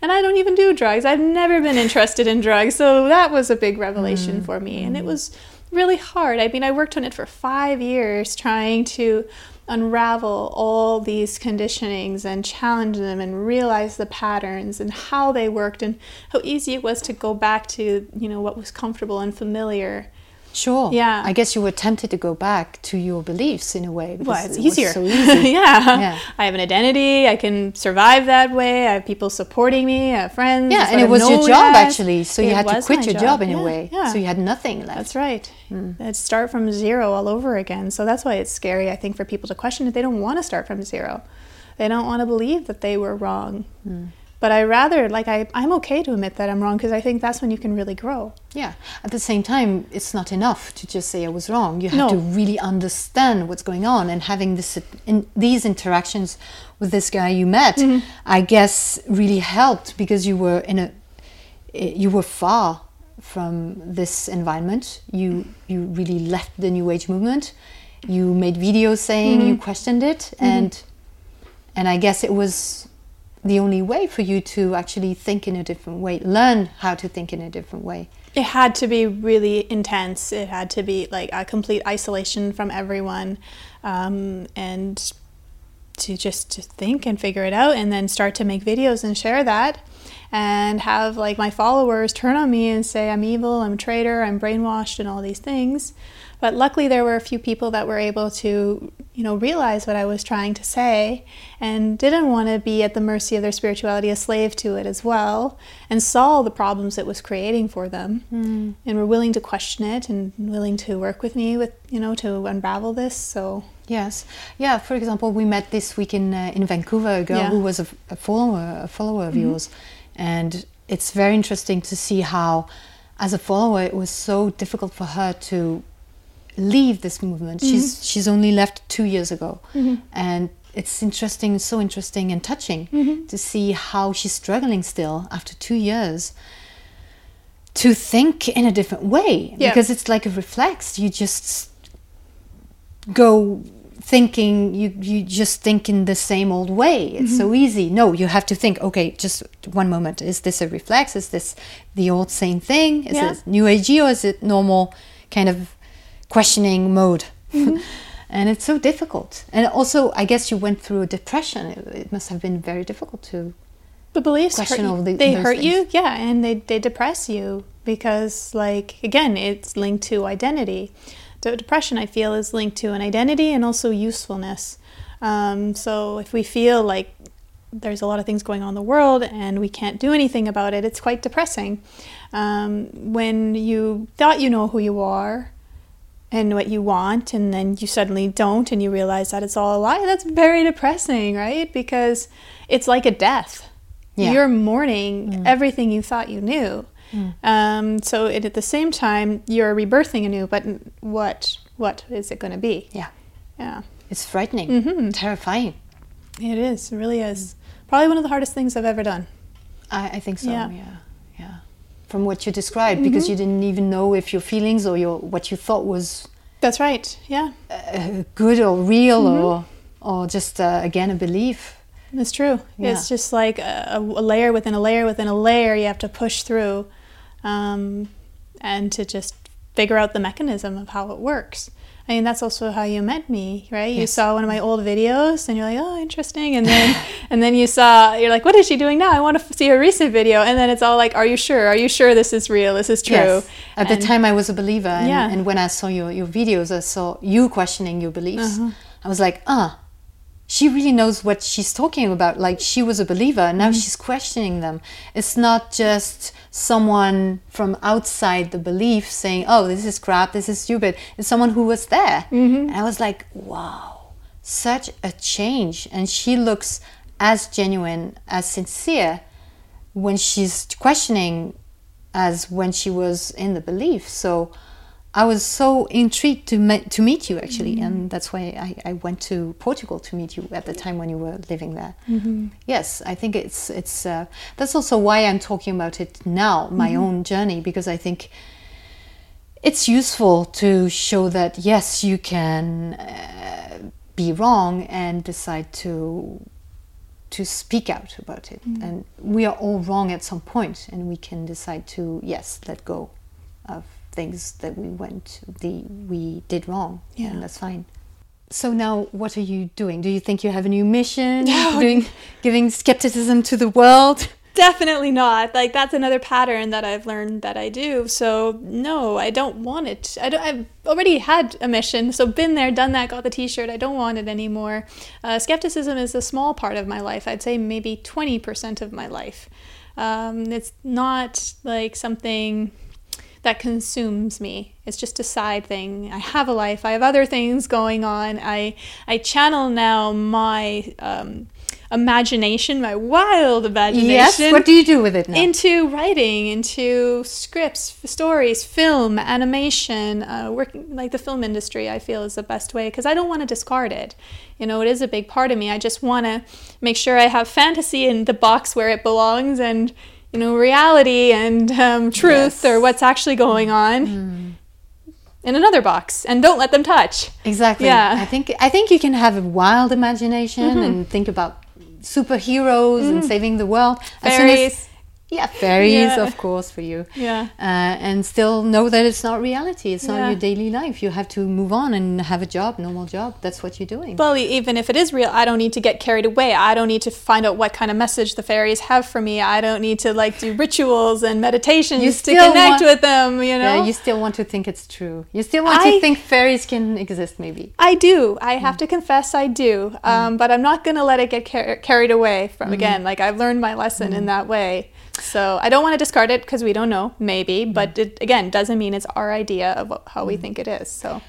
And I don't even do drugs. I've never been interested in drugs. So that was a big revelation for me. And it was really hard. I mean, I worked on it for five years trying to unravel all these conditionings and challenge them and realize the patterns and how they worked and how easy it was to go back to, you know, what was comfortable and familiar. Sure. Yeah. I guess you were tempted to go back to your beliefs in a way. Well, because it's it was easier. so easy. yeah. Yeah. I have an identity. I can survive that way. I have people supporting me. I have friends. Yeah, and it was your job as. actually, so you had to quit your job, in Yeah, a way. Yeah. So you had nothing left. That's right. Hmm. I'd start from zero all over again. So that's why it's scary, I think, for people to question it. They don't want to start from zero. They don't want to believe that they were wrong. Hmm. But I rather, like, I, I'm okay to admit that I'm wrong because I think that's when you can really grow. Yeah. At the same time, it's not enough to just say I was wrong. You have No. to really understand what's going on and having this in these interactions with this guy you met, Mm-hmm. I guess really helped because you were in a eh, you were far from this environment. You you really left the new age movement. You made videos saying Mm-hmm. you questioned it and and I guess it was the only way for you to actually think in a different way, learn how to think in a different way. it had to be really intense. It had to be like a complete isolation from everyone, um, and to just to think and figure it out, and then start to make videos and share that, and have like my followers turn on me and say I'm evil, I'm a traitor, I'm brainwashed, and all these things. But luckily, there were a few people that were able to, you know, realize what I was trying to say and didn't want to be at the mercy of their spirituality, a slave to it as well, and saw the problems it was creating for them and were willing to question it and willing to work with me with, you know, to unravel this. So, Yes, yeah. For example, we met this week in uh, in Vancouver a girl Yeah. who was a, a follower a follower of yours, and it's very interesting to see how, as a follower, it was so difficult for her to leave this movement. Mm-hmm. She's she's only left two years ago, mm-hmm. and it's interesting, so interesting and touching mm-hmm. to see how she's struggling still after two years to think in a different way. Yeah. because it's like a reflex. You just go thinking you you just think in the same old way. It's so easy. No you have to think okay just one moment. Is this a reflex? Is this the old same thing? Is Yeah. it new agey or is it normal kind of questioning mode and it's so difficult and also i guess you went through a depression it, it must have been very difficult to the beliefs hurt you. the- they hurt you, yeah, and they, they depress you because, like, again, it's linked to identity. The depression, I feel, is linked to an identity and also usefulness. Um, so if we feel like there's a lot of things going on in the world and we can't do anything about it, it's quite depressing. Um, when you thought you know who you are and what you want, and then you suddenly don't, and you realize that it's all a lie, that's very depressing, right? Because it's like a death. Yeah. You're mourning everything you thought you knew. Um, so it, at the same time, you're rebirthing anew, but what what is it going to be? Yeah. Yeah. It's frightening, Mm-hmm. terrifying. It is. It really is. Probably one of the hardest things I've ever done. I, I think so. Yeah. Yeah. From what you described, because you didn't even know if your feelings or your what you thought was That's right. Yeah, uh, good or real or or just uh, again a belief. it's true. Yeah. It's just like a, a layer within a layer within a layer you have to push through um, and to just figure out the mechanism of how it works. I mean, that's also how you met me, right? You Yes. saw one of my old videos and you're like, oh, interesting. And then, and then you saw, you're like, what is she doing now? I want to see her recent video. And then it's all like, are you sure? Are you sure this is real? This is true? Yes. At And- the time, I was a believer, and, Yeah. and when I saw your, your videos, I saw you questioning your beliefs. Uh-huh. I was like, ah, she really knows what she's talking about. Like she was a believer, now Mm-hmm. she's questioning them. It's not just someone from outside the belief saying, "Oh, this is crap, this is stupid." It's someone who was there, Mm-hmm. and I was like, wow, such a change. And she looks as genuine, as sincere when she's questioning as when she was in the belief. So I was so intrigued to me- to meet you actually, and that's why I, I went to Portugal to meet you at the time when you were living there. Yes, I think it's it's uh, that's also why I'm talking about it now, my own journey, because I think it's useful to show that yes, you can uh, be wrong and decide to to speak out about it. And we are all wrong at some point, and we can decide to yes, let go of things that we went the we did wrong, Yeah. and that's fine. So now, what are you doing? Do you think you have a new mission? No. Doing, giving skepticism to the world? Definitely not. Like that's another pattern that I've learned that I do. So no, I don't want it. I don't, I've already had a mission, so been there, done that, got the T-shirt. I don't want it anymore. Uh, skepticism is a small part of my life. I'd say maybe twenty percent of my life. Um, it's not like something that consumes me. It's just a side thing. I have a life. I have other things going on. I I channel now my um, imagination, my wild imagination Yes. What do you do with it now? into writing, into scripts, stories, film, animation, uh, working like the film industry. I feel is the best way because I don't want to discard it. You know, it is a big part of me. I just want to make sure I have fantasy in the box where it belongs, and you know, reality and um, truth Yes. or what's actually going on. Mm. In another box, and don't let them touch. Exactly. Yeah. I think I think you can have a wild imagination mm-hmm. and think about superheroes and mm-hmm. saving the world. As- Fairies. Yeah, fairies, Yeah. of course, for you. Yeah. Uh, and still know that it's not reality. It's Yeah. not your daily life. You have to move on and have a job, normal job. That's what you're doing. Well, even if it is real, I don't need to get carried away. I don't need to find out what kind of message the fairies have for me. I don't need to like do rituals and meditations You to connect want- with them, you know? Yeah, you still want to think it's true. You still want I- to think fairies can exist, maybe. I do. I have to confess I do. Um, but I'm not going to let it get car- carried away from again. Like I've learned my lesson in that way. So I don't want to discard it because we don't know, maybe. Mm-hmm. But it again doesn't mean it's our idea of what- how we mm-hmm. think it is. So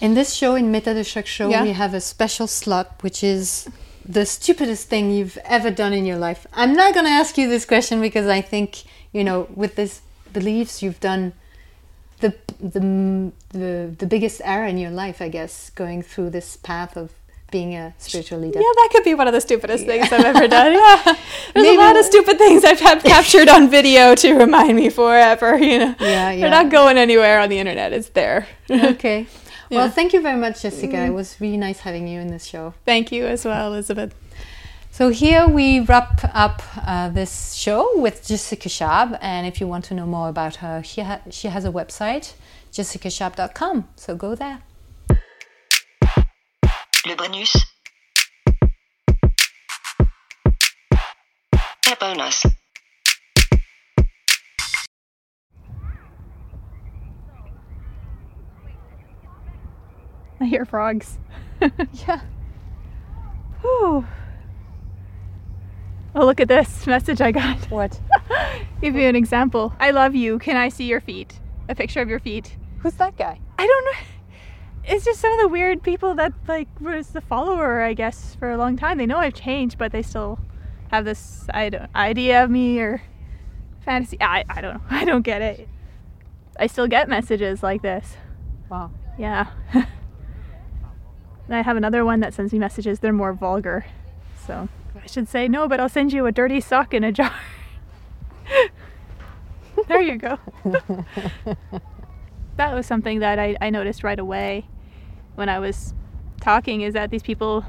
In this show, in Meta de Choc Show, Yeah. we have a special slot, which is the stupidest thing you've ever done in your life. I'm not going to ask you this question because I think, you know, with these beliefs, you've done the, the, the, the biggest error in your life, I guess, going through this path of being a spiritual leader. yeah, that could be one of the stupidest things I've ever done. Yeah, there's Maybe a lot of stupid things I've had captured on video to remind me forever. You know, Yeah, yeah. they're not going anywhere on the internet. It's there. okay. Well, thank you very much, Jessica. It was really nice having you in this show. Thank you as well, Elizabeth. So here we wrap up uh, this show with Jessica Schab, and if you want to know more about her, she, ha- she has a website, jessicaschab.com. So go there. Le bonus. Le bonus. I hear frogs. Yeah. Whew. Oh, look at this message I got. What? Give you an example. I love you. Can I see your feet? A picture of your feet. Who's that guy? I don't know. It's just some of the weird people that like was the follower, I guess, for a long time. They know I've changed, but they still have this idea of me or fantasy. I, I don't know. I don't get it. I still get messages like this. Wow. Yeah. and I have another one that sends me messages. They're more vulgar. So I should say no, but I'll send you a dirty sock in a jar. there you go. that was something that I, I noticed right away when I was talking is that these people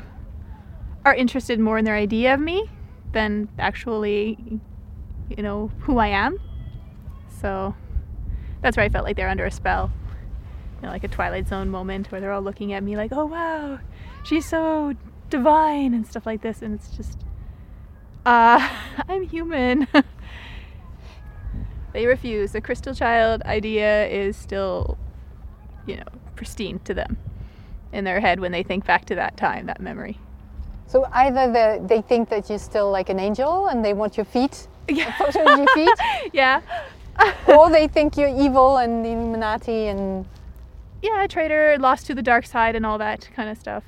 are interested more in their idea of me than actually, you know, who I am. So that's where I felt like they're under a spell. You know, like a Twilight Zone moment where they're all looking at me like, oh wow, she's so divine and stuff like this. And it's just, uh, I'm human. they refuse. The crystal child idea is still, you know, pristine to them in their head when they think back to that time, that memory. So either the, they think that you're still like an angel and they want your feet, Yeah. a photo of your feet, yeah. or they think you're evil and the Illuminati and yeah, traitor, lost to the dark side, and all that kind of stuff.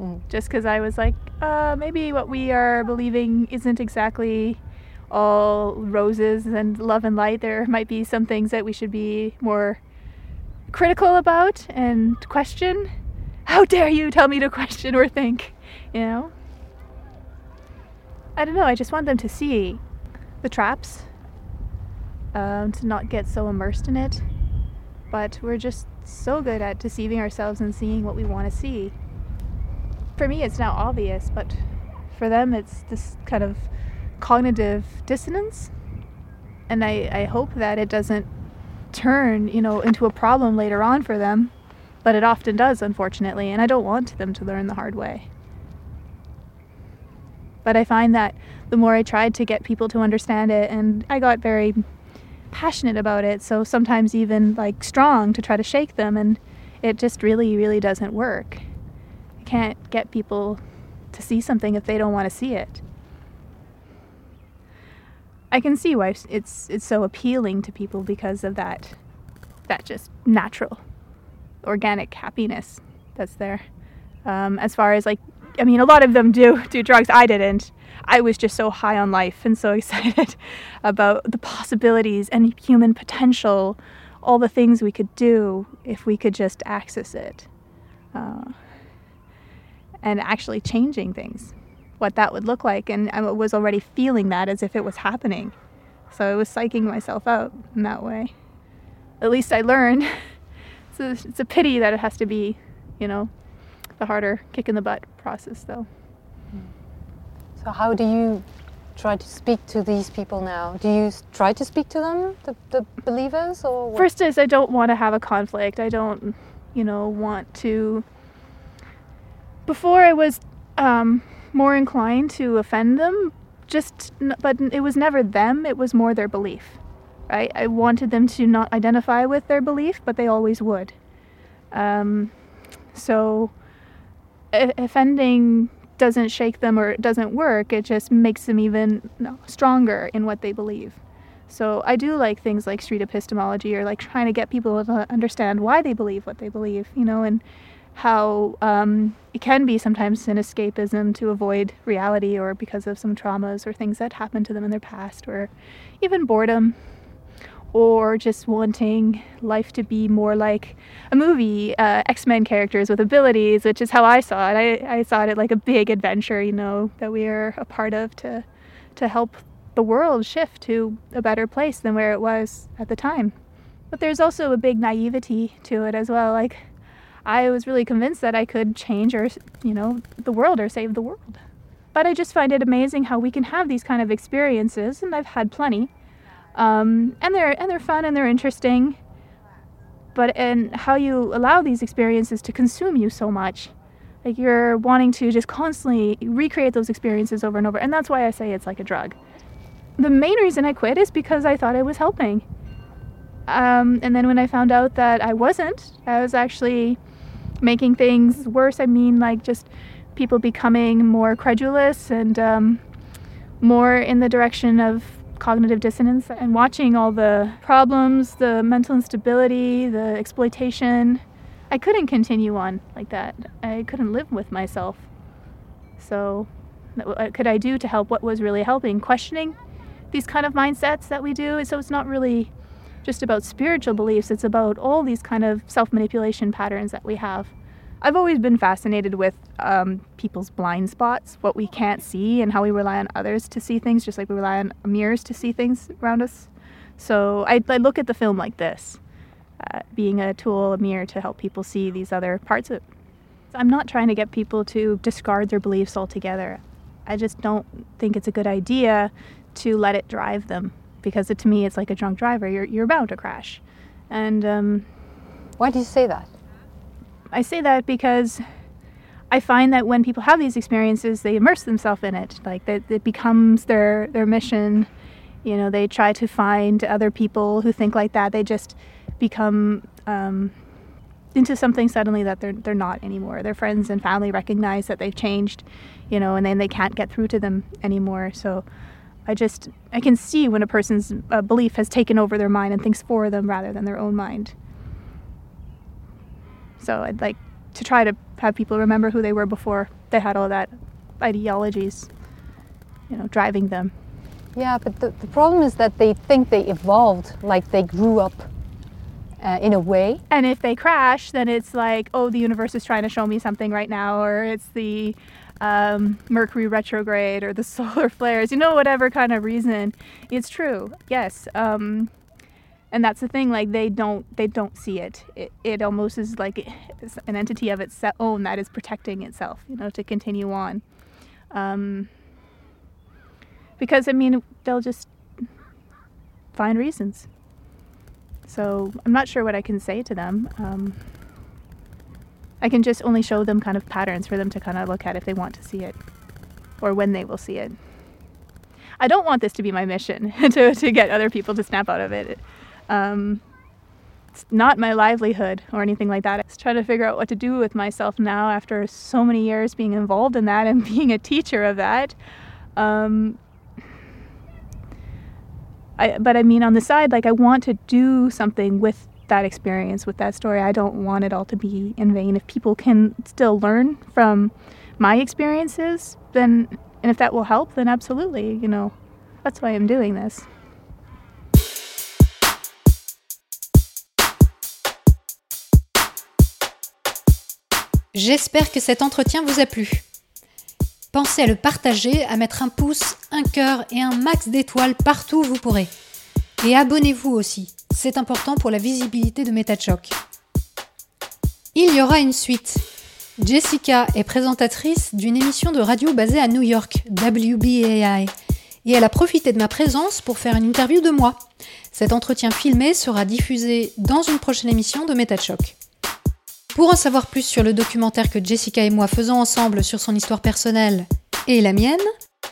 Mm. Just because I was like, uh, maybe what we are believing isn't exactly all roses and love and light. There might be some things that we should be more critical about and question. How dare you tell me to question or think? You know? I don't know, I just want them to see the traps, um, to not get so immersed in it but we're just so good at deceiving ourselves and seeing what we want to see. For me, it's now obvious, but for them, it's this kind of cognitive dissonance. And I, I hope that it doesn't turn, you know, into a problem later on for them, but it often does, unfortunately, and I don't want them to learn the hard way. But I find that the more I tried to get people to understand it, and I got very passionate about it, so sometimes even like strong to try to shake them, and it just really, really doesn't work. You can't get people to see something if they don't want to see it. I can see why it's it's so appealing to people because of that that just natural organic happiness that's there. Um, as far as like, I mean, a lot of them do do drugs. I didn't. I was just so high on life and so excited about the possibilities and human potential, all the things we could do if we could just access it. Uh, and actually changing things, what that would look like. And I was already feeling that as if it was happening. So I was psyching myself out in that way. At least I learned. it's, a, it's a pity that it has to be, you know, the harder kick in the butt process, though. So how do you try to speak to these people now? Do you try to speak to them, the, the believers, or what? First is I don't want to have a conflict. I don't, you know, want to. Before I was um, more inclined to offend them, just but it was never them. It was more their belief. Right? I wanted them to not identify with their belief, but they always would. Um, so offending doesn't shake them or it doesn't work. It just makes them even stronger in what they believe. So I do like things like street epistemology or like trying to get people to understand why they believe what they believe, you know, and how um, it can be sometimes an escapism to avoid reality or because of some traumas or things that happened to them in their past or even boredom or just wanting life to be more like a movie, uh, X Men characters with abilities, which is how I saw it. I, I saw it like a big adventure, you know, that we are a part of to to help the world shift to a better place than where it was at the time. But there's also a big naivety to it as well. Like I was really convinced that I could change or you know the world or save the world. But I just find it amazing how we can have these kind of experiences, and I've had plenty um, and they're and they're fun and they're interesting. But and how you allow these experiences to consume you so much, like you're wanting to just constantly recreate those experiences over and over, and that's why I say it's like a drug. The main reason I quit is because I thought I was helping. Um, and then when I found out that I wasn't, I was actually making things worse. I mean, like just people becoming more credulous and um, more in the direction of cognitive dissonance and watching all the problems, the mental instability, the exploitation. I couldn't continue on like that. I couldn't live with myself. So, what could I do to help? What was really helping? Questioning these kind of mindsets that we do. So, it's not really just about spiritual beliefs, it's about all these kind of self manipulation patterns that we have. I've always been fascinated with um, people's blind spots, what we can't see, and how we rely on others to see things, just like we rely on mirrors to see things around us. So I, I look at the film like this uh, being a tool, a mirror to help people see these other parts of it. I'm not trying to get people to discard their beliefs altogether. I just don't think it's a good idea to let it drive them because it, to me it's like a drunk driver. You're, you're bound to crash. And um, why do you say that? I say that because I find that when people have these experiences, they immerse themselves in it. Like that, it becomes their their mission. You know, they try to find other people who think like that. They just become um, into something suddenly that they're they're not anymore. Their friends and family recognize that they've changed, you know, and then they can't get through to them anymore. So. I just I can see when a person's uh, belief has taken over their mind and thinks for them rather than their own mind. So I'd like to try to have people remember who they were before they had all that ideologies, you know, driving them. Yeah, but the, the problem is that they think they evolved, like they grew up uh, in a way. And if they crash, then it's like, oh, the universe is trying to show me something right now, or it's the um, Mercury retrograde or the solar flares, you know, whatever kind of reason. It's true, yes. Um, and that's the thing like they don't they don't see it it, it almost is like an entity of its own that is protecting itself you know to continue on um, because i mean they'll just find reasons so i'm not sure what i can say to them um, i can just only show them kind of patterns for them to kind of look at if they want to see it or when they will see it I don't want this to be my mission to, to get other people to snap out of it. Um, it's not my livelihood or anything like that. I was trying to figure out what to do with myself now after so many years being involved in that and being a teacher of that. Um, I, but I mean, on the side, like I want to do something with that experience, with that story. I don't want it all to be in vain. If people can still learn from my experiences, then, and if that will help, then absolutely, you know, that's why I'm doing this. J'espère que cet entretien vous a plu. Pensez à le partager, à mettre un pouce, un cœur et un max d'étoiles partout où vous pourrez. Et abonnez-vous aussi, c'est important pour la visibilité de MetaChoc. Il y aura une suite. Jessica est présentatrice d'une émission de radio basée à New York, WBAI, et elle a profité de ma présence pour faire une interview de moi. Cet entretien filmé sera diffusé dans une prochaine émission de MetaChoc. Pour en savoir plus sur le documentaire que Jessica et moi faisons ensemble sur son histoire personnelle et la mienne,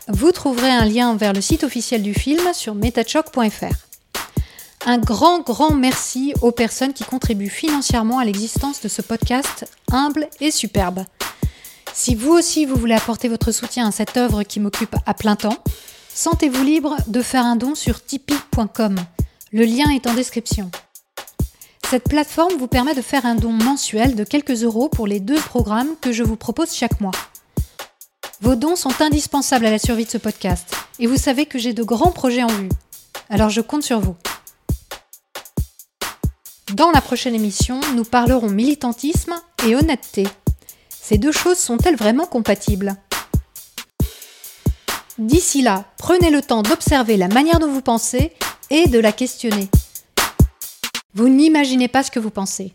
vous trouverez un lien vers le site officiel du film sur metachoc.fr. Un grand, grand merci aux personnes qui contribuent financièrement à l'existence de ce podcast humble et superbe. Si vous aussi vous voulez apporter votre soutien à cette œuvre qui m'occupe à plein temps, sentez-vous libre de faire un don sur tipeee.com. Le lien est en description. Cette plateforme vous permet de faire un don mensuel de quelques euros pour les deux programmes que je vous propose chaque mois. Vos dons sont indispensables à la survie de ce podcast et vous savez que j'ai de grands projets en vue. Alors je compte sur vous. Dans la prochaine émission, nous parlerons militantisme et honnêteté. Ces deux choses sont-elles vraiment compatibles? D'ici là, prenez le temps d'observer la manière dont vous pensez et de la questionner. Vous n'imaginez pas ce que vous pensez.